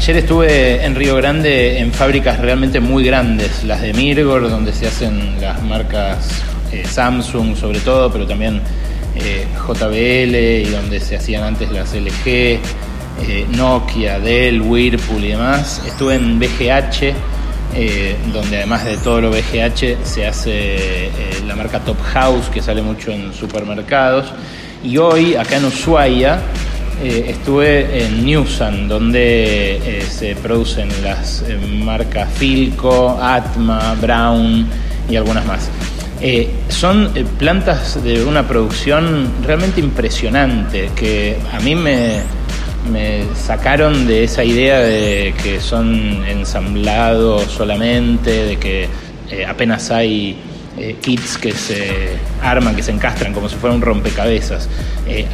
ayer estuve en Río Grande en fábricas realmente muy grandes, las de Mirgor, donde se hacen las marcas eh, Samsung sobre todo, pero también eh, JBL y donde se hacían antes las LG, eh, Nokia, Dell, Whirlpool y demás. Estuve en BGH, donde además de todo lo BGH se hace la marca Top House, que sale mucho en supermercados. Y hoy, acá en Ushuaia, estuve en Newsan, donde se producen las marcas Filco, Atma, Brown y algunas más. Eh, son eh, plantas de una producción realmente impresionante que a mí me, sacaron de esa idea de que son ensamblados solamente, de que eh, apenas hay kits que se arman, que se encastran como si fuera un rompecabezas.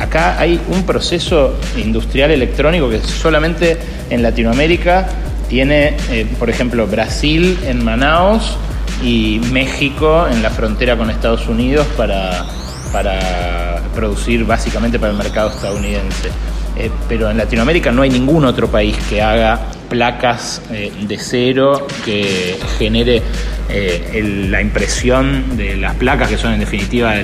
acá hay un proceso industrial electrónico que solamente en Latinoamérica tiene, por ejemplo, Brasil en Manaus, y México en la frontera con Estados Unidos para, para producir básicamente para el mercado estadounidense. Eh, pero en Latinoamérica no hay ningún otro país que haga placas eh, de cero, que genere eh, la impresión de las placas, que son en definitiva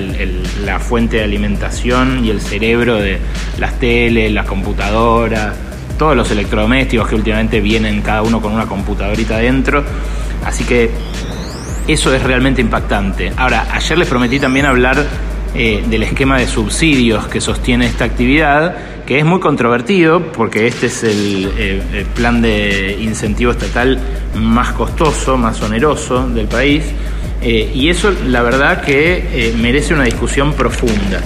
la fuente de alimentación y el cerebro de las teles, las computadoras, todos los electrodomésticos que últimamente vienen cada uno con una computadorita adentro. Así que eso es realmente impactante. Ahora, ayer les prometí también hablar eh, del esquema de subsidios que sostiene esta actividad, que es muy controvertido porque este es el, eh, plan de incentivo estatal más costoso, más oneroso del país. Eh, y eso la verdad que merece una discusión profunda.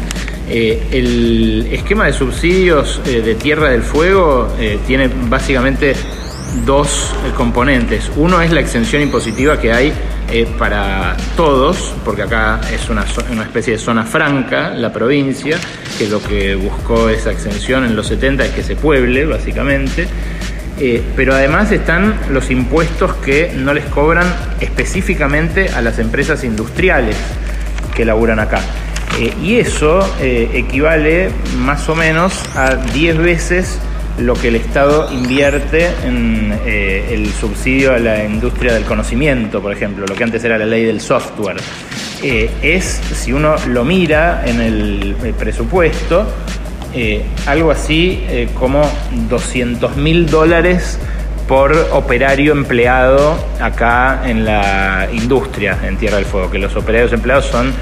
el esquema de subsidios de Tierra del Fuego tiene básicamente dos componentes. Uno es la exención impositiva que hay eh, para todos, porque acá es una, una, especie de zona franca, la provincia, que lo que buscó esa exención en los 70 es que se pueble, básicamente. Eh, pero además están los impuestos que no les cobran específicamente a las empresas industriales que laburan acá. Eh, y eso equivale más o menos a 10 veces lo que el Estado invierte en eh, el subsidio a la industria del conocimiento, por ejemplo, lo que antes era la ley del software. Eh, es, si uno lo mira en el, presupuesto, eh, algo así como 200 mil dólares por operario empleado acá en la industria en Tierra del Fuego, que los operarios empleados son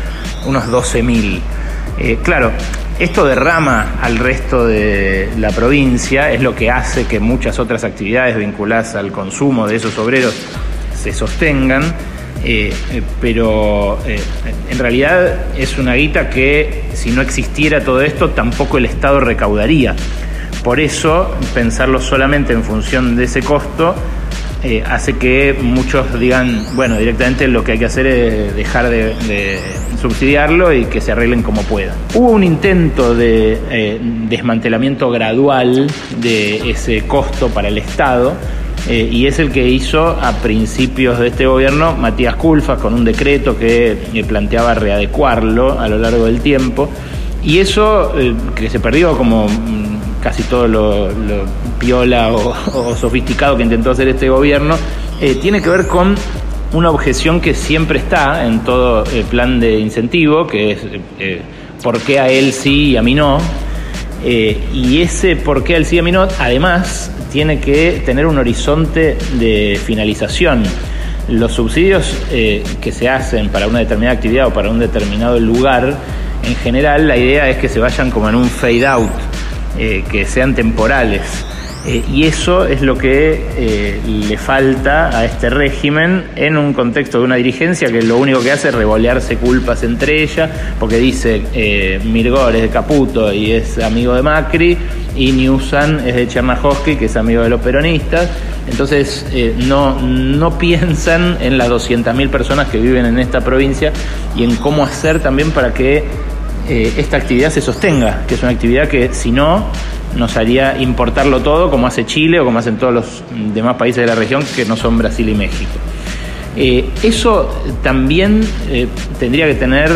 unos 12 mil. claro, esto derrama al resto de la provincia, es lo que hace que muchas otras actividades vinculadas al consumo de esos obreros se sostengan, eh, eh, pero eh, en realidad es una guita que si no existiera todo esto tampoco el Estado recaudaría. Por eso pensarlo solamente en función de ese costo eh, hace que muchos digan, bueno, directamente lo que hay que hacer es dejar de, subsidiarlo y que se arreglen como puedan. Hubo un intento de eh, desmantelamiento gradual de ese costo para el Estado. Eh, y es el que hizo a principios de este gobierno Matías Culfas con un decreto que planteaba readecuarlo a lo largo del tiempo. Y eso que se perdió como casi todo lo, piola o, sofisticado que intentó hacer este gobierno, eh, tiene que ver con una objeción que siempre está en todo el plan de incentivo, que es eh, por qué a él sí y a mí no. Eh, y ese por qué a él sí y a mí no, además, tiene que tener un horizonte de finalización. Los subsidios que se hacen para una determinada actividad o para un determinado lugar, en general la idea es que se vayan como en un fade out eh, que sean temporales. Eh, y eso es lo que eh, le falta a este régimen en un contexto de una dirigencia que lo único que hace es revolearse culpas entre ellas, porque dice Mirgor es de Caputo y es amigo de Macri, y Newsan es de Chernajowski, que es amigo de los peronistas. Entonces no, no piensan en las 200.000 personas que viven en esta provincia y en cómo hacer también para que eh, esta actividad se sostenga, que es una actividad que si no nos haría importarlo todo como hace Chile o como hacen todos los demás países de la región que no son Brasil y México. Eh, eso también eh, tendría que tener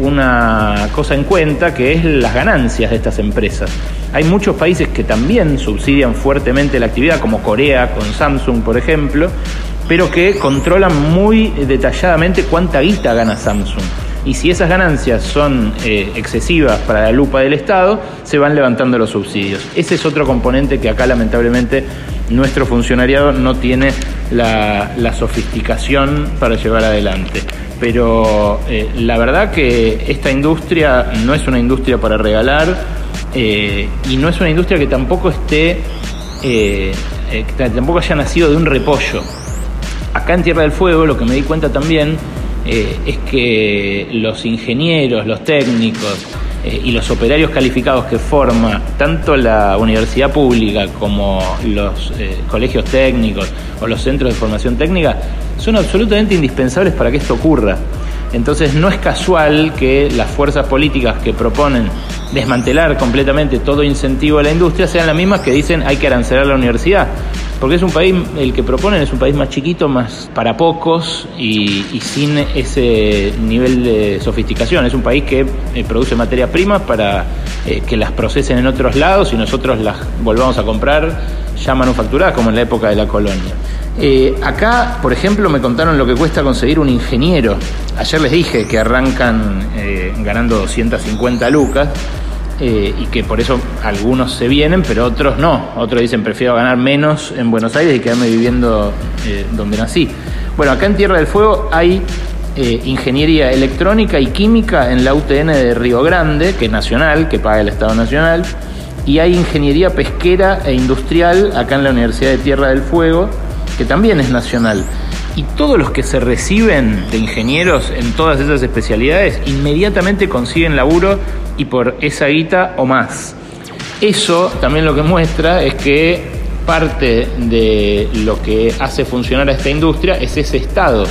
una cosa en cuenta que es las ganancias de estas empresas. Hay muchos países que también subsidian fuertemente la actividad, como Corea con Samsung, por ejemplo, pero que controlan muy detalladamente cuánta guita gana Samsung. Y si esas ganancias son eh, excesivas para la lupa del Estado, se van levantando los subsidios. Ese es otro componente que acá lamentablemente nuestro funcionariado no tiene la, sofisticación para llevar adelante. Pero eh, la verdad que esta industria no es una industria para regalar eh, y no es una industria que tampoco esté, que tampoco haya nacido de un repollo acá en Tierra del Fuego lo que me di cuenta también eh, es que los ingenieros, los técnicos eh, y los operarios calificados que forma tanto la universidad pública como los eh, colegios técnicos o los centros de formación técnica son absolutamente indispensables para que esto ocurra. Entonces no es casual que las fuerzas políticas que proponen desmantelar completamente todo incentivo a la industria sean las mismas que dicen hay que arancelar la universidad. Porque es un país, el que proponen es un país más chiquito, más para pocos y, sin ese nivel de sofisticación. Es un país que eh, produce materias primas para eh, que las procesen en otros lados y nosotros las volvamos a comprar ya manufacturadas, como en la época de la colonia. Eh, acá, por ejemplo, me contaron lo que cuesta conseguir un ingeniero. Ayer les dije que arrancan ganando 250 lucas eh, y que por eso algunos se vienen, pero otros no. Otros dicen, prefiero ganar menos en Buenos Aires y quedarme viviendo eh, donde nací. Bueno, acá en Tierra del Fuego hay eh, ingeniería electrónica y química en la UTN de Río Grande, que es nacional, que paga el Estado Nacional, y hay ingeniería pesquera e industrial acá en la Universidad de Tierra del Fuego, que también es nacional. Y todos los que se reciben de ingenieros en todas esas especialidades inmediatamente consiguen laburo y por esa guita o más. Eso también lo que muestra es que parte de lo que hace funcionar a esta industria es ese Estado.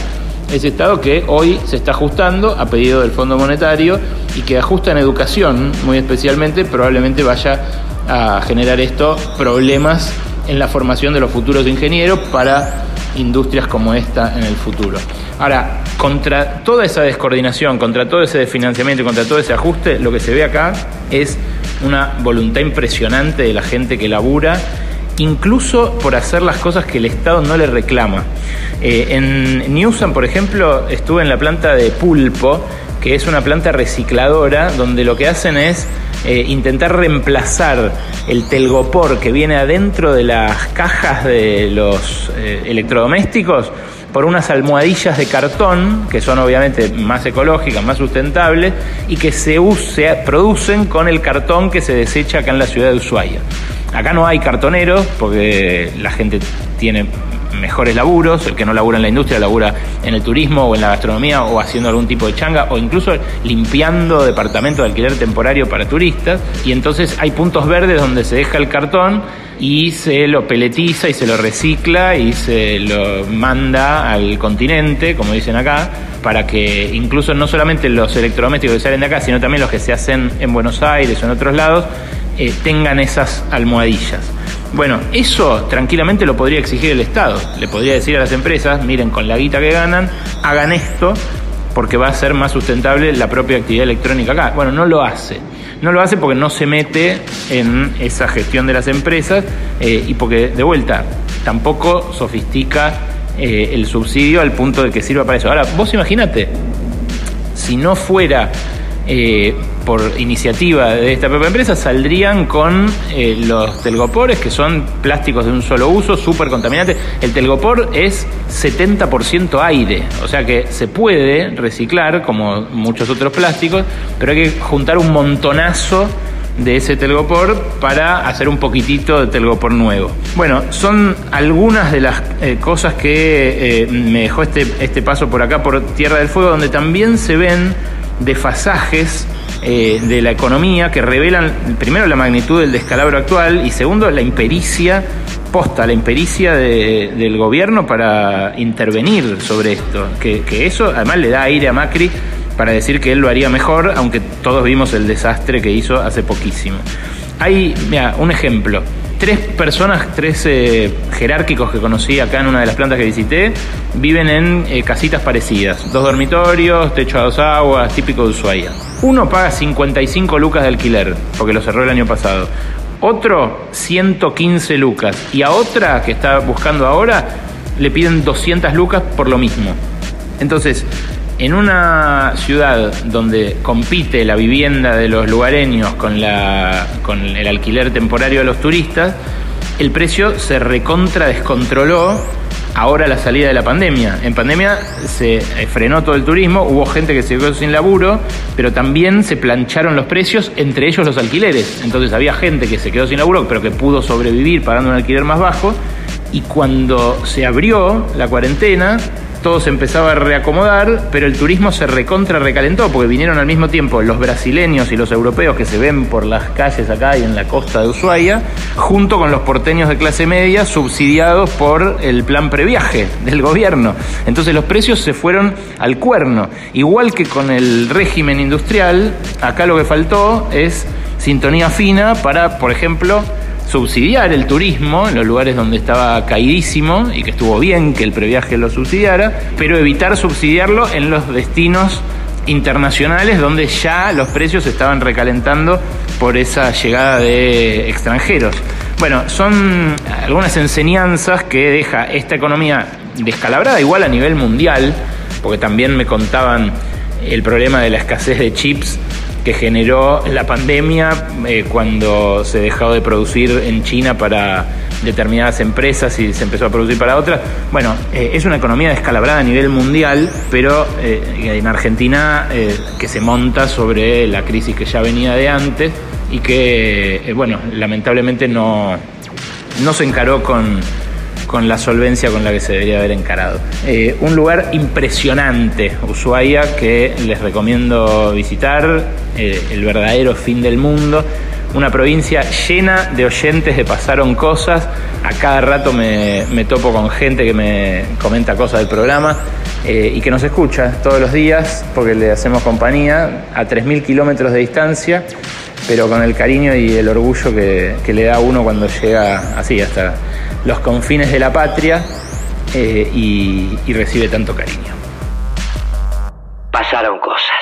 Ese Estado que hoy se está ajustando a pedido del Fondo Monetario y que ajusta en educación, muy especialmente, probablemente vaya a generar esto problemas en la formación de los futuros ingenieros para industrias como esta en el futuro. Ahora, contra toda esa descoordinación, contra todo ese desfinanciamiento, contra todo ese ajuste, lo que se ve acá es una voluntad impresionante de la gente que labura, incluso por hacer las cosas que el Estado no le reclama. Eh, en Newsom, por ejemplo, estuve en la planta de pulpo, que es una planta recicladora, donde lo que hacen es eh, intentar reemplazar el telgopor que viene adentro de las cajas de los eh, electrodomésticos por unas almohadillas de cartón, que son obviamente más ecológicas, más sustentables, y que se, producen con el cartón que se desecha acá en la ciudad de Ushuaia. Acá no hay cartoneros porque la gente tiene mejores laburos, el que no labura en la industria labura en el turismo o en la gastronomía o haciendo algún tipo de changa o incluso limpiando departamentos de alquiler temporario para turistas y entonces hay puntos verdes donde se deja el cartón y se lo peletiza y se lo recicla y se lo manda al continente, como dicen acá, para que incluso no solamente los electrodomésticos que salen de acá, sino también los que se hacen en Buenos Aires o en otros lados, eh, tengan esas almohadillas. Bueno, eso tranquilamente lo podría exigir el Estado. Le podría decir a las empresas, miren, con la guita que ganan, hagan esto porque va a ser más sustentable la propia actividad electrónica acá. Bueno, no lo hace. No lo hace porque no se mete en esa gestión de las empresas eh, y porque, de vuelta, tampoco sofistica eh, el subsidio al punto de que sirva para eso. Ahora, vos imagínate, si no fuera eh, por iniciativa de esta propia empresa, saldrían con eh, los telgopores, que son plásticos de un solo uso, súper contaminantes. El telgopor es 70% aire, o sea que se puede reciclar, como muchos otros plásticos, pero hay que juntar un montonazo de ese telgopor para hacer un poquitito de telgopor nuevo. Bueno, son algunas de las eh, cosas que me dejó este, este paso por acá, por Tierra del Fuego, donde también se ven desfasajes eh, de la economía que revelan primero la magnitud del descalabro actual y segundo la impericia posta, la impericia del gobierno para intervenir sobre esto, que, eso además le da aire a Macri para decir que él lo haría mejor, aunque todos vimos el desastre que hizo hace poquísimo. Hay, mira, un ejemplo tres personas, tres eh, jerárquicos que conocí acá en una de las plantas que visité, viven en eh, casitas parecidas. Dos dormitorios, techo a dos aguas, típico de Ushuaia. Uno paga 55 lucas de alquiler, porque lo cerró el año pasado. Otro, 115 lucas. Y a otra que está buscando ahora, le piden 200 lucas por lo mismo. Entonces, en una ciudad donde compite la vivienda de los lugareños con, el alquiler temporario de los turistas, el precio se recontra descontroló ahora la salida de la pandemia. En pandemia se eh, frenó todo el turismo, hubo gente que se quedó sin laburo, pero también se plancharon los precios, entre ellos los alquileres. Entonces había gente que se quedó sin laburo, pero que pudo sobrevivir pagando un alquiler más bajo. Y cuando se abrió la cuarentena, todo se empezaba a reacomodar, pero el turismo se recontra recalentó, porque vinieron al mismo tiempo los brasileños y los europeos que se ven por las calles acá y en la costa de Ushuaia, junto con los porteños de clase media subsidiados por el plan previaje del gobierno. Entonces los precios se fueron al cuerno. Igual que con el régimen industrial, acá lo que faltó es sintonía fina para, por ejemplo, subsidiar el turismo en los lugares donde estaba caidísimo y que estuvo bien que el previaje lo subsidiara, pero evitar subsidiarlo en los destinos internacionales donde ya los precios estaban recalentando por esa llegada de extranjeros. Bueno, son algunas enseñanzas que deja esta economía descalabrada igual a nivel mundial, porque también me contaban el problema de la escasez de chips que generó la pandemia eh, cuando se dejó de producir en China para determinadas empresas y se empezó a producir para otras. Bueno, eh, es una economía descalabrada a nivel mundial, pero eh, en Argentina que se monta sobre la crisis que ya venía de antes y que, bueno, lamentablemente no, no se encaró con con la solvencia con la que se debería haber encarado. Eh, un lugar impresionante, Ushuaia, que les recomiendo visitar, eh, el verdadero fin del mundo. Una provincia llena de oyentes de Pasaron Cosas. A cada rato me, topo con gente que me comenta cosas del programa eh, y que nos escucha todos los días porque le hacemos compañía a 3.000 kilómetros de distancia, pero con el cariño y el orgullo que, que le da uno cuando llega así hasta los confines de la patria eh, y, y recibe tanto cariño. Pasaron cosas.